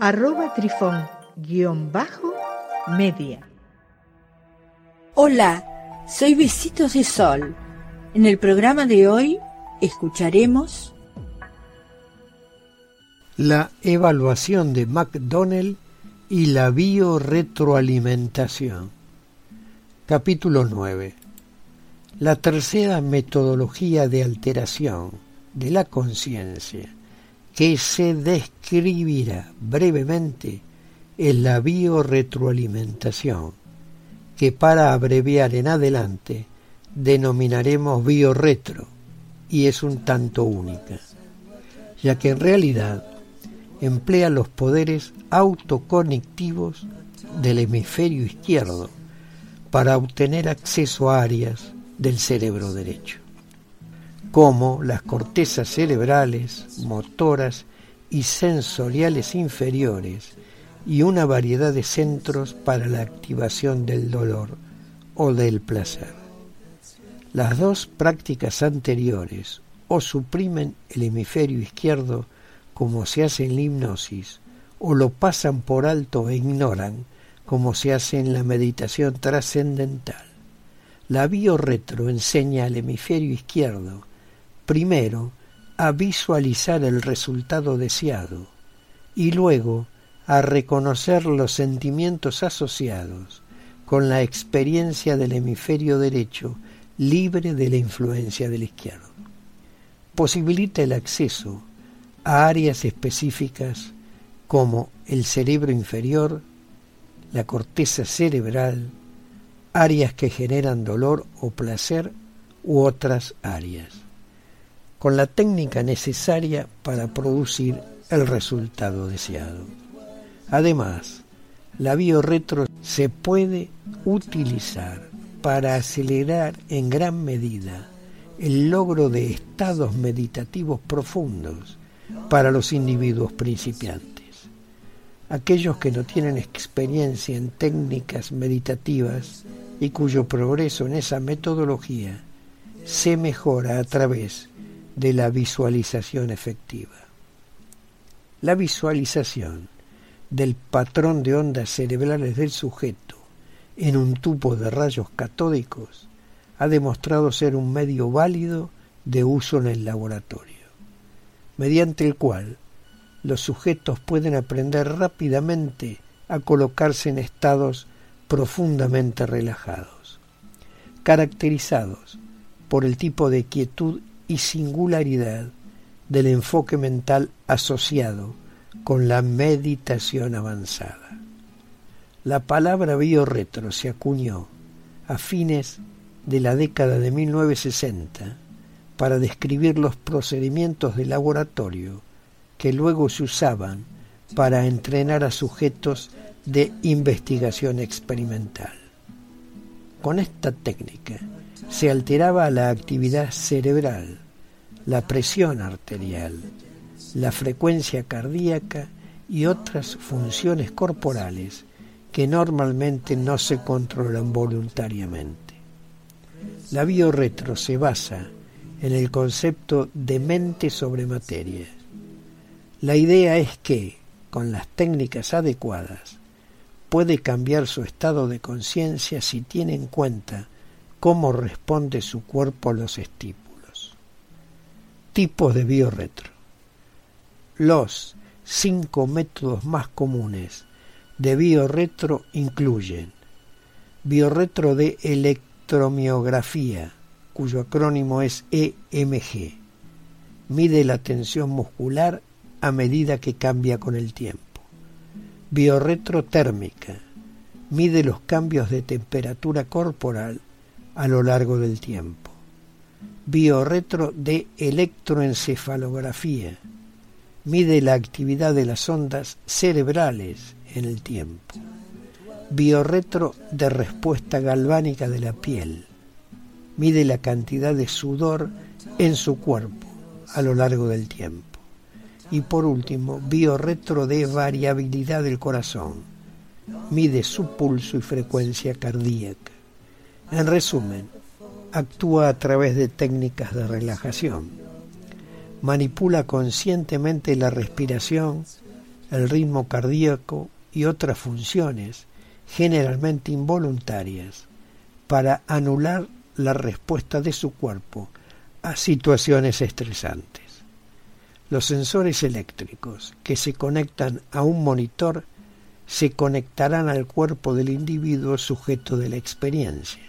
arroba trifón guion bajo media. Hola, soy Besitos de Sol. En el programa de hoy escucharemos la evaluación de McDonnell y la biorretroalimentación. Capítulo 9. La tercera metodología de alteración de la conciencia que se describirá brevemente en la biorretroalimentación, que para abreviar en adelante denominaremos biorretro, y es un tanto única, ya que en realidad emplea los poderes autoconectivos del hemisferio izquierdo para obtener acceso a áreas del cerebro derecho como las cortezas cerebrales, motoras y sensoriales inferiores y una variedad de centros para la activación del dolor o del placer. Las dos prácticas anteriores o suprimen el hemisferio izquierdo como se hace en la hipnosis o lo pasan por alto e ignoran como se hace en la meditación trascendental. La biorretro enseña al hemisferio izquierdo primero a visualizar el resultado deseado y luego a reconocer los sentimientos asociados con la experiencia del hemisferio derecho libre de la influencia del izquierdo. Posibilita el acceso a áreas específicas como el cerebro inferior, la corteza cerebral, áreas que generan dolor o placer u otras áreas con la técnica necesaria para producir el resultado deseado. Además, la biorretro se puede utilizar para acelerar en gran medida el logro de estados meditativos profundos para los individuos principiantes. Aquellos que no tienen experiencia en técnicas meditativas y cuyo progreso en esa metodología se mejora a través de la visualización efectiva. La visualización del patrón de ondas cerebrales del sujeto en un tubo de rayos catódicos ha demostrado ser un medio válido de uso en el laboratorio, mediante el cual los sujetos pueden aprender rápidamente a colocarse en estados profundamente relajados, caracterizados por el tipo de quietud y singularidad del enfoque mental asociado con la meditación avanzada. La palabra biorretro se acuñó a fines de la década de 1960 para describir los procedimientos de laboratorio que luego se usaban para entrenar a sujetos de investigación experimental. Con esta técnica, se alteraba la actividad cerebral, la presión arterial, la frecuencia cardíaca y otras funciones corporales que normalmente no se controlan voluntariamente. La biorretro se basa en el concepto de mente sobre materia. La idea es que, con las técnicas adecuadas, puede cambiar su estado de conciencia si tiene en cuenta cómo responde su cuerpo a los estímulos. Tipos de biorretro. Los cinco métodos más comunes de biorretro incluyen biorretro de electromiografía, cuyo acrónimo es EMG. Mide la tensión muscular a medida que cambia con el tiempo. Biorretro térmica. Mide los cambios de temperatura corporal a lo largo del tiempo. Biorretro de electroencefalografía. Mide la actividad de las ondas cerebrales en el tiempo. Biorretro de respuesta galvánica de la piel. Mide la cantidad de sudor en su cuerpo a lo largo del tiempo. Y por último, biorretro de variabilidad del corazón. Mide su pulso y frecuencia cardíaca. En resumen, actúa a través de técnicas de relajación. Manipula conscientemente la respiración, el ritmo cardíaco y otras funciones, generalmente involuntarias, para anular la respuesta de su cuerpo a situaciones estresantes. Los sensores eléctricos que se conectan a un monitor se conectarán al cuerpo del individuo sujeto de la experiencia.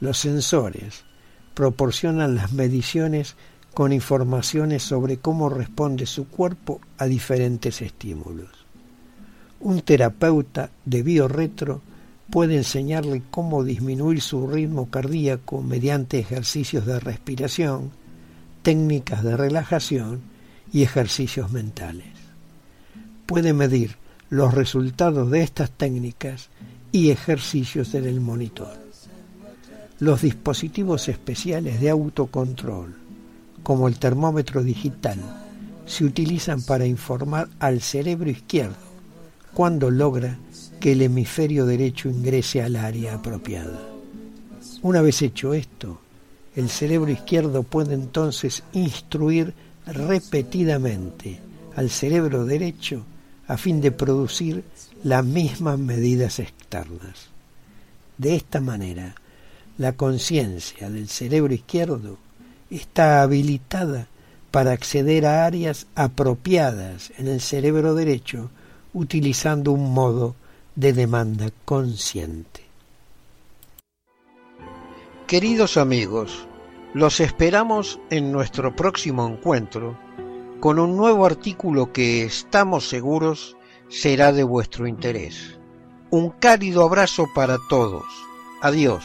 Los sensores proporcionan las mediciones con informaciones sobre cómo responde su cuerpo a diferentes estímulos. Un terapeuta de biorretro puede enseñarle cómo disminuir su ritmo cardíaco mediante ejercicios de respiración, técnicas de relajación y ejercicios mentales. Puede medir los resultados de estas técnicas y ejercicios en el monitor. Los dispositivos especiales de autocontrol, como el termómetro digital, se utilizan para informar al cerebro izquierdo cuando logra que el hemisferio derecho ingrese al área apropiada. Una vez hecho esto, el cerebro izquierdo puede entonces instruir repetidamente al cerebro derecho a fin de producir las mismas medidas externas. De esta manera, la conciencia del cerebro izquierdo está habilitada para acceder a áreas apropiadas en el cerebro derecho utilizando un modo de demanda consciente. Queridos amigos, los esperamos en nuestro próximo encuentro con un nuevo artículo que estamos seguros será de vuestro interés. Un cálido abrazo para todos. Adiós.